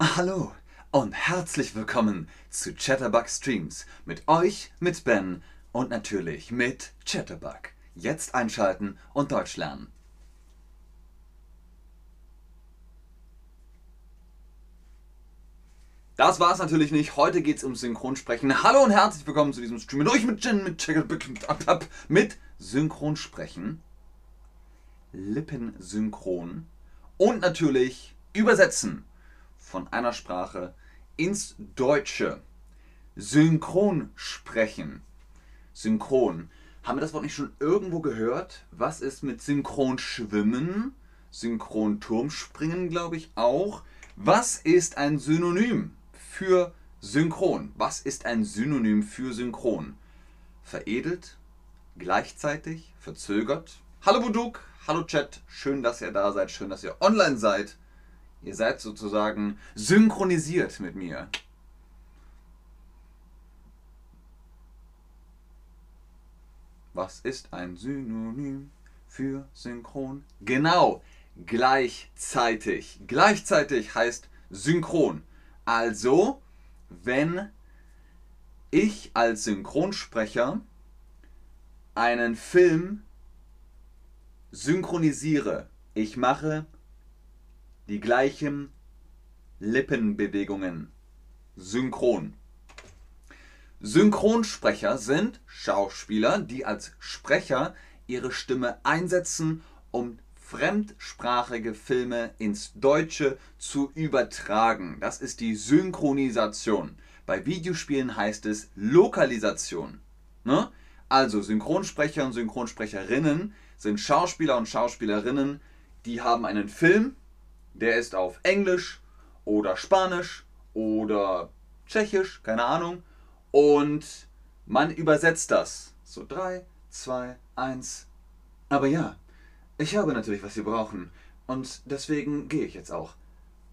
Hallo und herzlich willkommen zu Chatterbug Streams. Mit euch, mit Ben und natürlich mit Chatterbug. Jetzt einschalten und Deutsch lernen. Das war's natürlich nicht. Heute geht's ums Synchronsprechen. Hallo und herzlich willkommen zu diesem Stream mit euch, mit Jen, mit Chatterbug, mit Synchronsprechen, Lippensynchron und natürlich Übersetzen von einer Sprache ins Deutsche. Synchron sprechen. Synchron. Haben wir das Wort nicht schon irgendwo gehört? Was ist mit Synchron schwimmen? Synchron Turmspringen, glaube ich auch. Was ist ein Synonym für synchron? Was ist ein Synonym für synchron? Veredelt, gleichzeitig, verzögert. Hallo Buduk, hallo Chat, schön, dass ihr da seid, schön, dass ihr online seid. Ihr seid sozusagen synchronisiert mit mir. Was ist ein Synonym für synchron? Genau, gleichzeitig. Gleichzeitig heißt synchron. Also, wenn ich als Synchronsprecher einen Film synchronisiere, ich mache die gleichen Lippenbewegungen. Synchron. Synchronsprecher sind Schauspieler, die als Sprecher ihre Stimme einsetzen, um fremdsprachige Filme ins Deutsche zu übertragen. Das ist die Synchronisation. Bei Videospielen heißt es Lokalisation. Ne? Also Synchronsprecher und Synchronsprecherinnen sind Schauspieler und Schauspielerinnen, die haben einen Film, der ist auf Englisch oder Spanisch oder Tschechisch, keine Ahnung. Und man übersetzt das. So 3, 2, 1. Aber ja, ich habe natürlich, was Sie brauchen. Und deswegen gehe ich jetzt auch.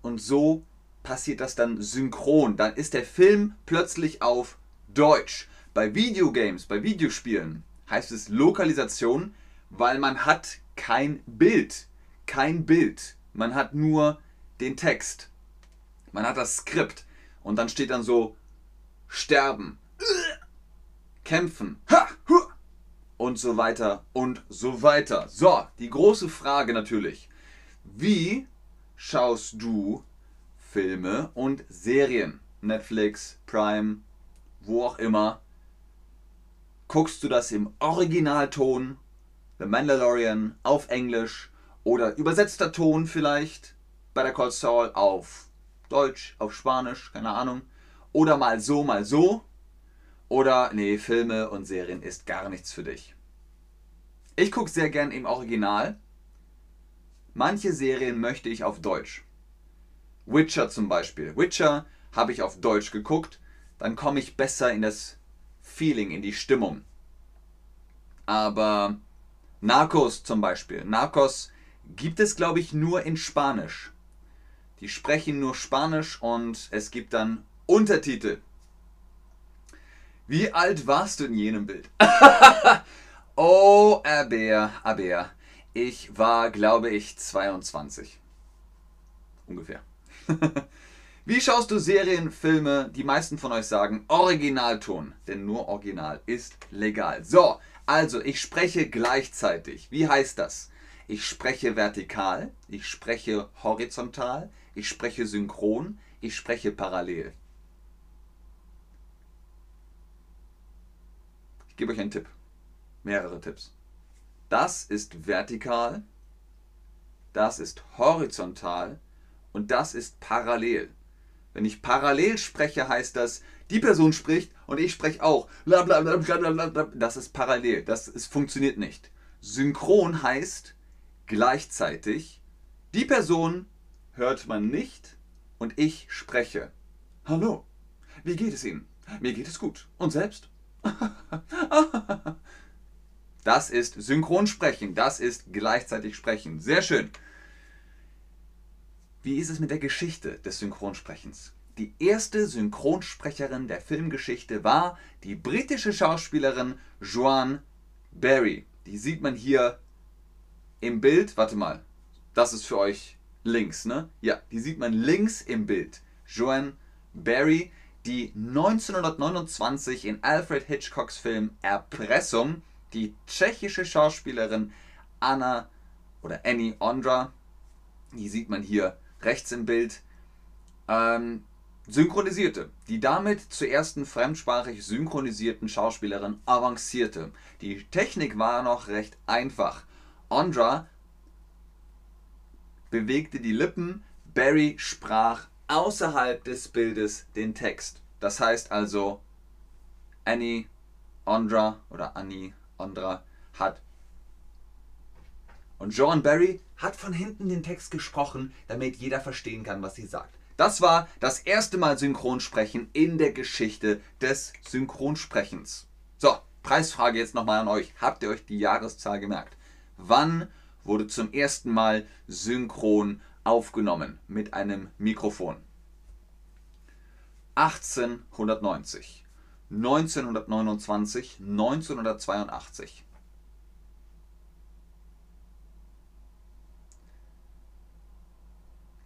Und so passiert das dann synchron. Dann ist der Film plötzlich auf Deutsch. Bei Videogames, bei Videospielen heißt es Lokalisation, weil man hat kein Bild. Kein Bild. Man hat nur den Text. Man hat das Skript. Und dann steht dann so sterben, kämpfen, und so weiter und so weiter. So, die große Frage natürlich. Wie schaust du Filme und Serien? Netflix, Prime, wo auch immer. Guckst du das im Originalton? The Mandalorian auf Englisch oder übersetzter Ton vielleicht bei der Call Saul auf Deutsch, auf Spanisch, keine Ahnung. Oder mal so, mal so. Oder nee, Filme und Serien ist gar nichts für dich. Ich gucke sehr gern im Original. Manche Serien möchte ich auf Deutsch. Witcher zum Beispiel. Witcher habe ich auf Deutsch geguckt. Dann komme ich besser in das Feeling, in die Stimmung. Aber Narcos zum Beispiel. Narcos gibt es, glaube ich, nur in Spanisch. Die sprechen nur Spanisch und es gibt dann Untertitel. Wie alt warst du in jenem Bild? oh, Aber, Aber. Ich war, glaube ich, 22. Ungefähr. Wie schaust du Serien, Filme? Die meisten von euch sagen Originalton, denn nur Original ist legal. So, also ich spreche gleichzeitig. Wie heißt das? Ich spreche vertikal, ich spreche horizontal, ich spreche synchron, ich spreche parallel. Ich gebe euch einen Tipp. Mehrere Tipps. Das ist vertikal, das ist horizontal und das ist parallel. Wenn ich parallel spreche, heißt das, die Person spricht und ich spreche auch. Das ist parallel. Das ist, funktioniert nicht. Synchron heißt, Gleichzeitig, die Person hört man nicht und ich spreche. Hallo, wie geht es Ihnen? Mir geht es gut. Und selbst? Das ist Synchronsprechen, das ist gleichzeitig sprechen. Sehr schön. Wie ist es mit der Geschichte des Synchronsprechens? Die erste Synchronsprecherin der Filmgeschichte war die britische Schauspielerin Joan Barry. Die sieht man hier im Bild, warte mal, das ist für euch links, ne? Ja, die sieht man links im Bild. Joan Barry, die 1929 in Alfred Hitchcocks Film Erpressung die tschechische Schauspielerin Anna oder Annie Ondra, die sieht man hier rechts im Bild, ähm, synchronisierte, die damit zur ersten fremdsprachig synchronisierten Schauspielerin avancierte. Die Technik war noch recht einfach. Ondra bewegte die Lippen, Barry sprach außerhalb des Bildes den Text. Das heißt also, Annie Ondra oder Annie Ondra hat und John Barry hat von hinten den Text gesprochen, damit jeder verstehen kann, was sie sagt. Das war das erste Mal Synchronsprechen in der Geschichte des Synchronsprechens. So, Preisfrage jetzt nochmal an euch. Habt ihr euch die Jahreszahl gemerkt? Wann wurde zum ersten Mal synchron aufgenommen mit einem Mikrofon? 1890, 1929, 1982.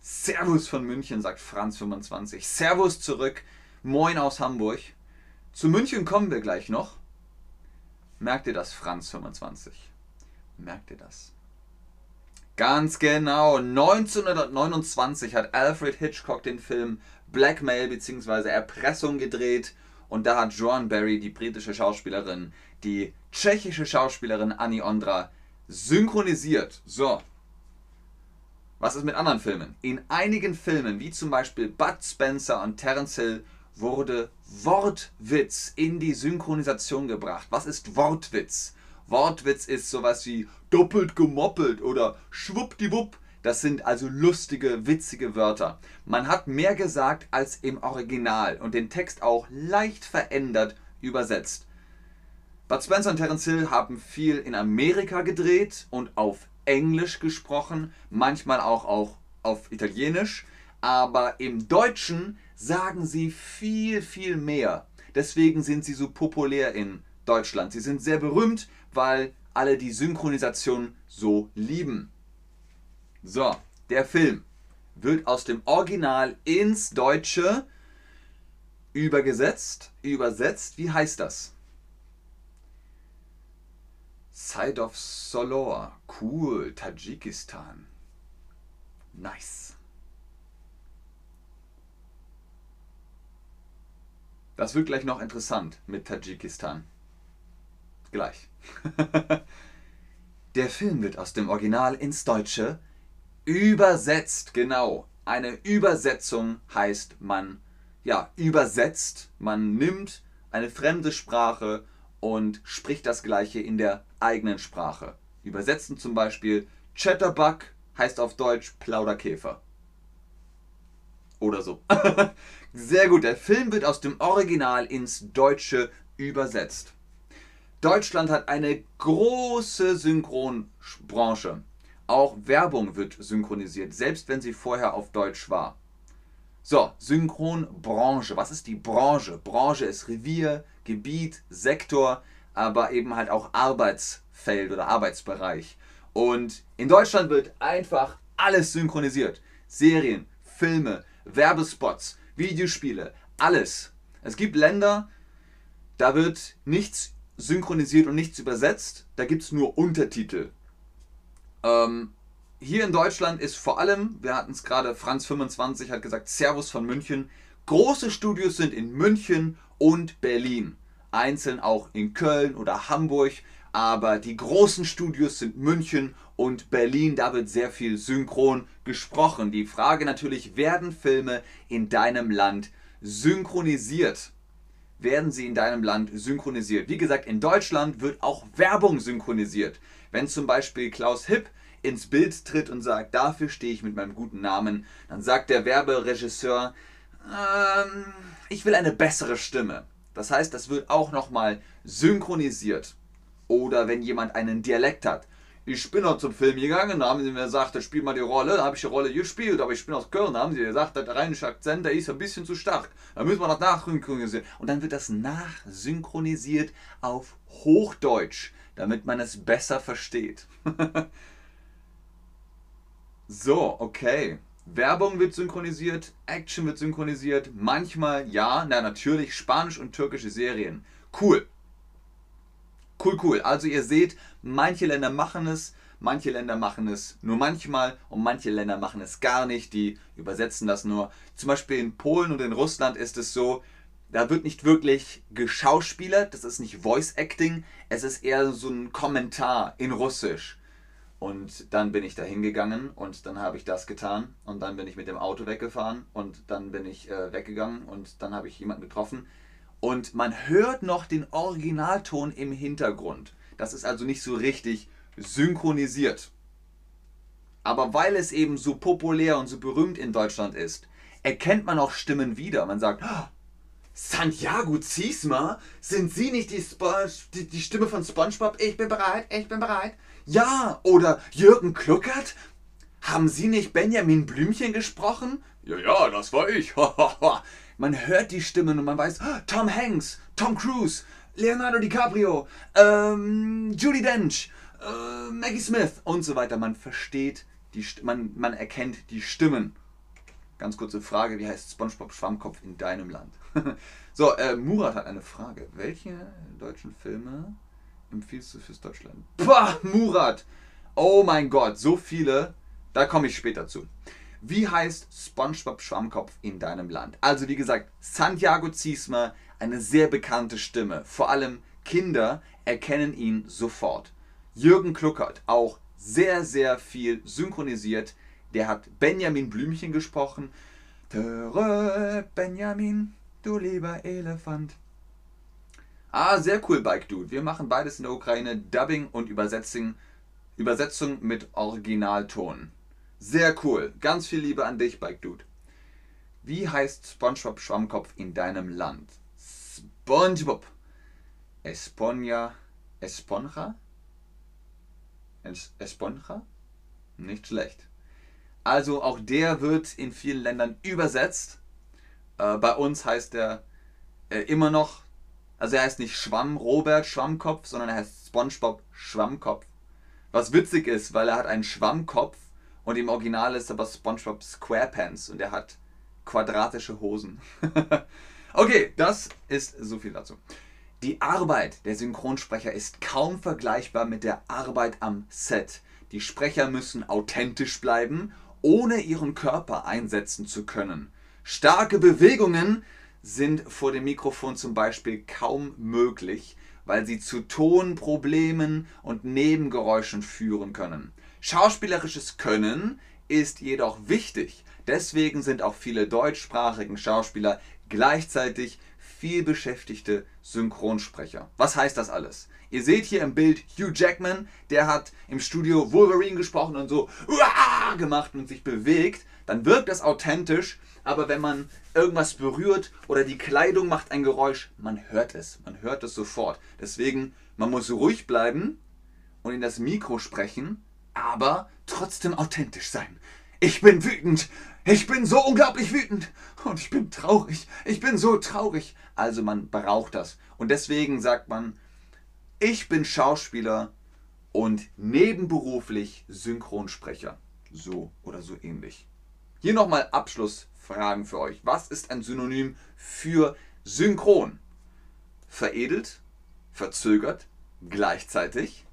Servus von München, sagt Franz25. Servus zurück. Moin aus Hamburg. Zu München kommen wir gleich noch. Merkt ihr das, Franz25? Merkt ihr das? Ganz genau. 1929 hat Alfred Hitchcock den Film Blackmail bzw. Erpressung gedreht. Und da hat Joan Barry, die britische Schauspielerin, die tschechische Schauspielerin Annie Ondra synchronisiert. So, was ist mit anderen Filmen? In einigen Filmen, wie zum Beispiel Bud Spencer und Terence Hill, wurde Wortwitz in die Synchronisation gebracht. Was ist Wortwitz? Wortwitz ist sowas wie doppelt gemoppelt oder schwuppdiwupp. Das sind also lustige, witzige Wörter. Man hat mehr gesagt als im Original und den Text auch leicht verändert übersetzt. Bud Spencer und Terence Hill haben viel in Amerika gedreht und auf Englisch gesprochen, manchmal auch, auch auf Italienisch, aber im Deutschen sagen sie viel, viel mehr. Deswegen sind sie so populär in Deutschland. Sie sind sehr berühmt, weil alle die Synchronisation so lieben. So, der Film wird aus dem Original ins Deutsche übergesetzt. Übersetzt, wie heißt das? Side of Solor. Cool. Tadschikistan. Nice. Das wird gleich noch interessant mit Tadschikistan. Gleich. Der Film wird aus dem Original ins Deutsche übersetzt. Genau. Eine Übersetzung heißt, man ja, übersetzt, man nimmt eine fremde Sprache und spricht das gleiche in der eigenen Sprache. Übersetzen zum Beispiel Chatterbug heißt auf Deutsch Plauderkäfer. Oder so. Sehr gut, der Film wird aus dem Original ins Deutsche übersetzt. Deutschland hat eine große Synchronbranche. Auch Werbung wird synchronisiert, selbst wenn sie vorher auf Deutsch war. So, Synchronbranche. Was ist die Branche? Branche ist Revier, Gebiet, Sektor, aber eben halt auch Arbeitsfeld oder Arbeitsbereich. Und in Deutschland wird einfach alles synchronisiert. Serien, Filme, Werbespots, Videospiele, alles. Es gibt Länder, da wird nichts synchronisiert und nichts übersetzt, da gibt es nur Untertitel. Ähm, hier in Deutschland ist vor allem, wir hatten es gerade, Franz25 hat gesagt, Servus von München. Große Studios sind in München und Berlin. Einzeln auch in Köln oder Hamburg. Aber die großen Studios sind München und Berlin. Da wird sehr viel synchron gesprochen. Die Frage natürlich, werden Filme in deinem Land synchronisiert? Werden sie in deinem Land synchronisiert? Wie gesagt, in Deutschland wird auch Werbung synchronisiert. Wenn zum Beispiel Klaus Hipp ins Bild tritt und sagt, dafür stehe ich mit meinem guten Namen, dann sagt der Werberegisseur, ähm, ich will eine bessere Stimme. Das heißt, das wird auch nochmal synchronisiert. Oder wenn jemand einen Dialekt hat. Ich bin noch zum Film gegangen, da haben sie mir gesagt, spiel mal die Rolle, da habe ich die Rolle gespielt, aber ich bin aus Köln, da haben sie gesagt, der rheinische Akzent, der ist ein bisschen zu stark. Da müssen wir das nachsynchronisieren. Und dann wird das nachsynchronisiert auf Hochdeutsch, damit man es besser versteht. So, okay. Werbung wird synchronisiert, Action wird synchronisiert, manchmal ja, na natürlich Spanisch und türkische Serien. Cool. Cool, cool. Also ihr seht, manche Länder machen es, manche Länder machen es nur manchmal und manche Länder machen es gar nicht. Die übersetzen das nur. Zum Beispiel in Polen und in Russland ist es so, da wird nicht wirklich geschauspielert, das ist nicht Voice Acting, es ist eher so ein Kommentar in Russisch. Und dann bin ich da hingegangen und dann habe ich das getan und dann bin ich mit dem Auto weggefahren und dann bin ich äh, weggegangen und dann habe ich jemanden getroffen und man hört noch den Originalton im Hintergrund. Das ist also nicht so richtig synchronisiert. Aber weil es eben so populär und so berühmt in Deutschland ist, erkennt man auch Stimmen wieder. Man sagt, oh, Santiago Ziesma, sind Sie nicht die, die, die Stimme von SpongeBob? Ich bin bereit, ich bin bereit. Ja, oder Jürgen Kluckert? Haben Sie nicht Benjamin Blümchen gesprochen? Ja, ja, das war ich. man hört die Stimmen und man weiß, Tom Hanks, Tom Cruise, Leonardo DiCaprio, ähm, Judy Dench, äh, Maggie Smith und so weiter. Man versteht, die man, man erkennt die Stimmen. Ganz kurze Frage, wie heißt SpongeBob Schwammkopf in deinem Land? so, äh, Murat hat eine Frage. Welche deutschen Filme empfiehlst du fürs Deutschland? Pah, Murat! Oh mein Gott, so viele. Da komme ich später zu. Wie heißt SpongeBob Schwammkopf in deinem Land? Also wie gesagt, Santiago Ziesmer, eine sehr bekannte Stimme. Vor allem Kinder erkennen ihn sofort. Jürgen Kluckert, auch sehr, sehr viel synchronisiert. Der hat Benjamin Blümchen gesprochen. Töre, Benjamin, du lieber Elefant. Ah, sehr cool, Bike Dude. Wir machen beides in der Ukraine, Dubbing und Übersetzung, Übersetzung mit Originalton. Sehr cool. Ganz viel Liebe an dich, Bike Dude. Wie heißt SpongeBob Schwammkopf in deinem Land? SpongeBob. Esponja. Esponja? Es Esponja? Nicht schlecht. Also auch der wird in vielen Ländern übersetzt. Äh, bei uns heißt er äh, immer noch also er heißt nicht Schwamm Robert Schwammkopf, sondern er heißt SpongeBob Schwammkopf. Was witzig ist, weil er hat einen Schwammkopf und im Original ist aber SpongeBob SquarePants und er hat quadratische Hosen. okay, das ist so viel dazu. Die Arbeit der Synchronsprecher ist kaum vergleichbar mit der Arbeit am Set. Die Sprecher müssen authentisch bleiben, ohne ihren Körper einsetzen zu können. Starke Bewegungen sind vor dem Mikrofon zum Beispiel kaum möglich, weil sie zu Tonproblemen und Nebengeräuschen führen können. Schauspielerisches Können ist jedoch wichtig. Deswegen sind auch viele deutschsprachigen Schauspieler gleichzeitig viel beschäftigte Synchronsprecher. Was heißt das alles? Ihr seht hier im Bild Hugh Jackman, der hat im Studio Wolverine gesprochen und so gemacht und sich bewegt. Dann wirkt das authentisch, aber wenn man irgendwas berührt oder die Kleidung macht ein Geräusch, man hört es. Man hört es sofort. Deswegen, man muss ruhig bleiben und in das Mikro sprechen, aber trotzdem authentisch sein. Ich bin wütend. Ich bin so unglaublich wütend. Und ich bin traurig. Ich bin so traurig. Also man braucht das. Und deswegen sagt man, ich bin Schauspieler und nebenberuflich Synchronsprecher. So oder so ähnlich. Hier nochmal Abschlussfragen für euch. Was ist ein Synonym für synchron? Veredelt, verzögert, gleichzeitig.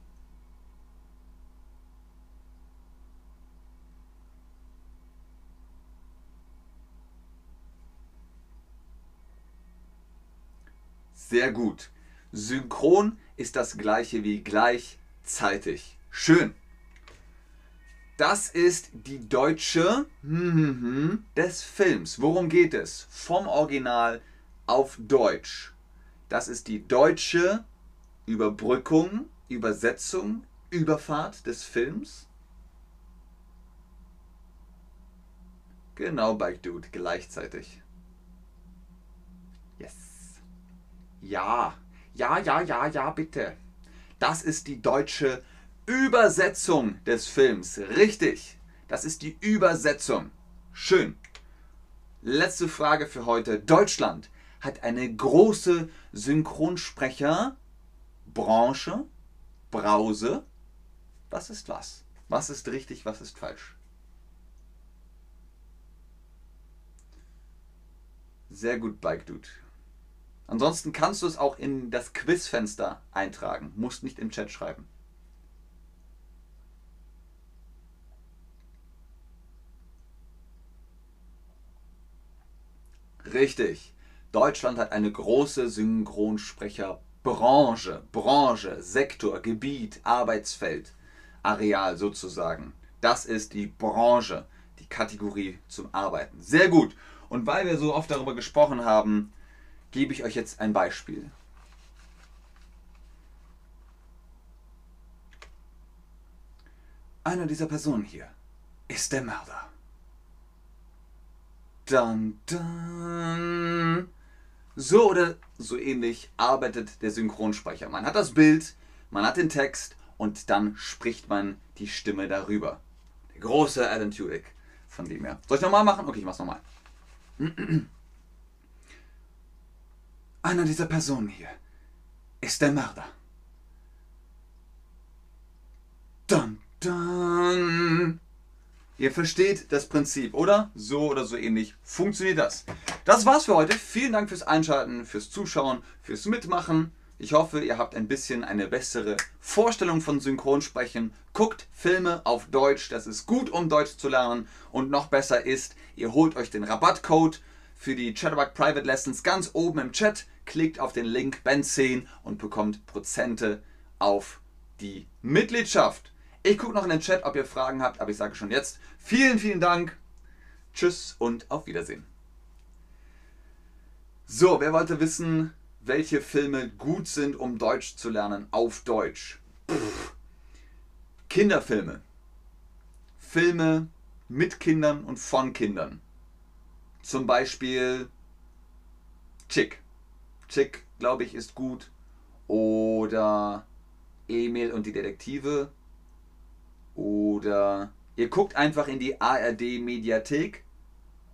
Sehr gut. Synchron ist das gleiche wie gleichzeitig. Schön. Das ist die deutsche des Films. Worum geht es? Vom Original auf Deutsch. Das ist die deutsche Überbrückung, Übersetzung, Überfahrt des Films. Genau, Bike Dude, gleichzeitig. Yes. Ja, ja, ja, ja, ja, bitte. Das ist die deutsche Übersetzung des Films. Richtig. Das ist die Übersetzung. Schön. Letzte Frage für heute. Deutschland hat eine große Synchronsprecherbranche, Brause. Was ist was? Was ist richtig, was ist falsch? Sehr gut, Bike Dude. Ansonsten kannst du es auch in das Quizfenster eintragen. Musst nicht im Chat schreiben. Richtig. Deutschland hat eine große Synchronsprecherbranche, Branche, Sektor, Gebiet, Arbeitsfeld, Areal sozusagen. Das ist die Branche, die Kategorie zum Arbeiten. Sehr gut. Und weil wir so oft darüber gesprochen haben, gebe ich euch jetzt ein Beispiel. Einer dieser Personen hier ist der Mörder. Dun, dun. So oder so ähnlich arbeitet der Synchronsprecher. Man hat das Bild, man hat den Text und dann spricht man die Stimme darüber. Der große Alan Tudyk von dem her. Soll ich nochmal machen? Okay, ich mach's nochmal. Einer dieser Personen hier ist der Mörder. Dun, dun. Ihr versteht das Prinzip, oder? So oder so ähnlich funktioniert das. Das war's für heute. Vielen Dank fürs Einschalten, fürs Zuschauen, fürs Mitmachen. Ich hoffe, ihr habt ein bisschen eine bessere Vorstellung von Synchronsprechen. Guckt Filme auf Deutsch, das ist gut, um Deutsch zu lernen. Und noch besser ist, ihr holt euch den Rabattcode für die Chatterbug Private Lessons ganz oben im Chat klickt auf den Link Ben10 und bekommt Prozente auf die Mitgliedschaft. Ich gucke noch in den Chat, ob ihr Fragen habt, aber ich sage schon jetzt vielen, vielen Dank. Tschüss und auf Wiedersehen. So, wer wollte wissen, welche Filme gut sind, um Deutsch zu lernen auf Deutsch? Pff. Kinderfilme. Filme mit Kindern und von Kindern. Zum Beispiel Chick. Chick, glaube ich, ist gut. Oder Emil und die Detektive. Oder ihr guckt einfach in die ARD Mediathek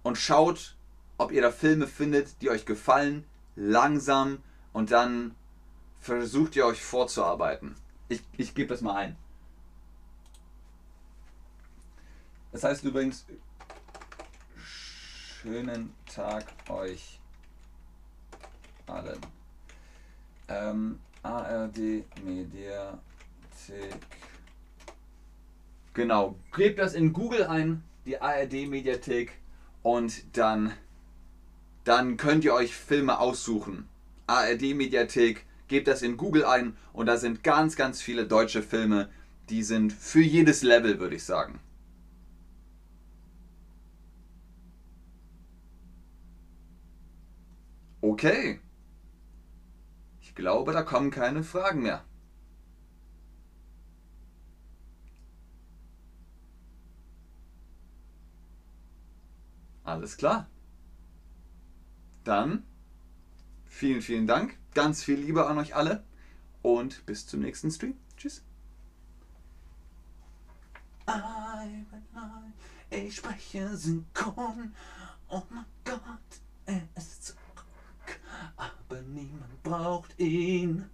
und schaut, ob ihr da Filme findet, die euch gefallen, langsam und dann versucht ihr euch vorzuarbeiten. Ich, ich gebe das mal ein. Das heißt übrigens, schönen Tag euch allen. Ähm, ARD Mediathek. Genau, gebt das in Google ein, die ARD Mediathek, und dann, dann könnt ihr euch Filme aussuchen. ARD Mediathek, gebt das in Google ein und da sind ganz, ganz viele deutsche Filme, die sind für jedes Level, würde ich sagen. Okay. Ich glaube, da kommen keine Fragen mehr. Alles klar. Dann vielen, vielen Dank. Ganz viel Liebe an euch alle und bis zum nächsten Stream. Tschüss. Ich spreche synchron. Oh mein Gott, er ist zurück. Aber niemand braucht ihn.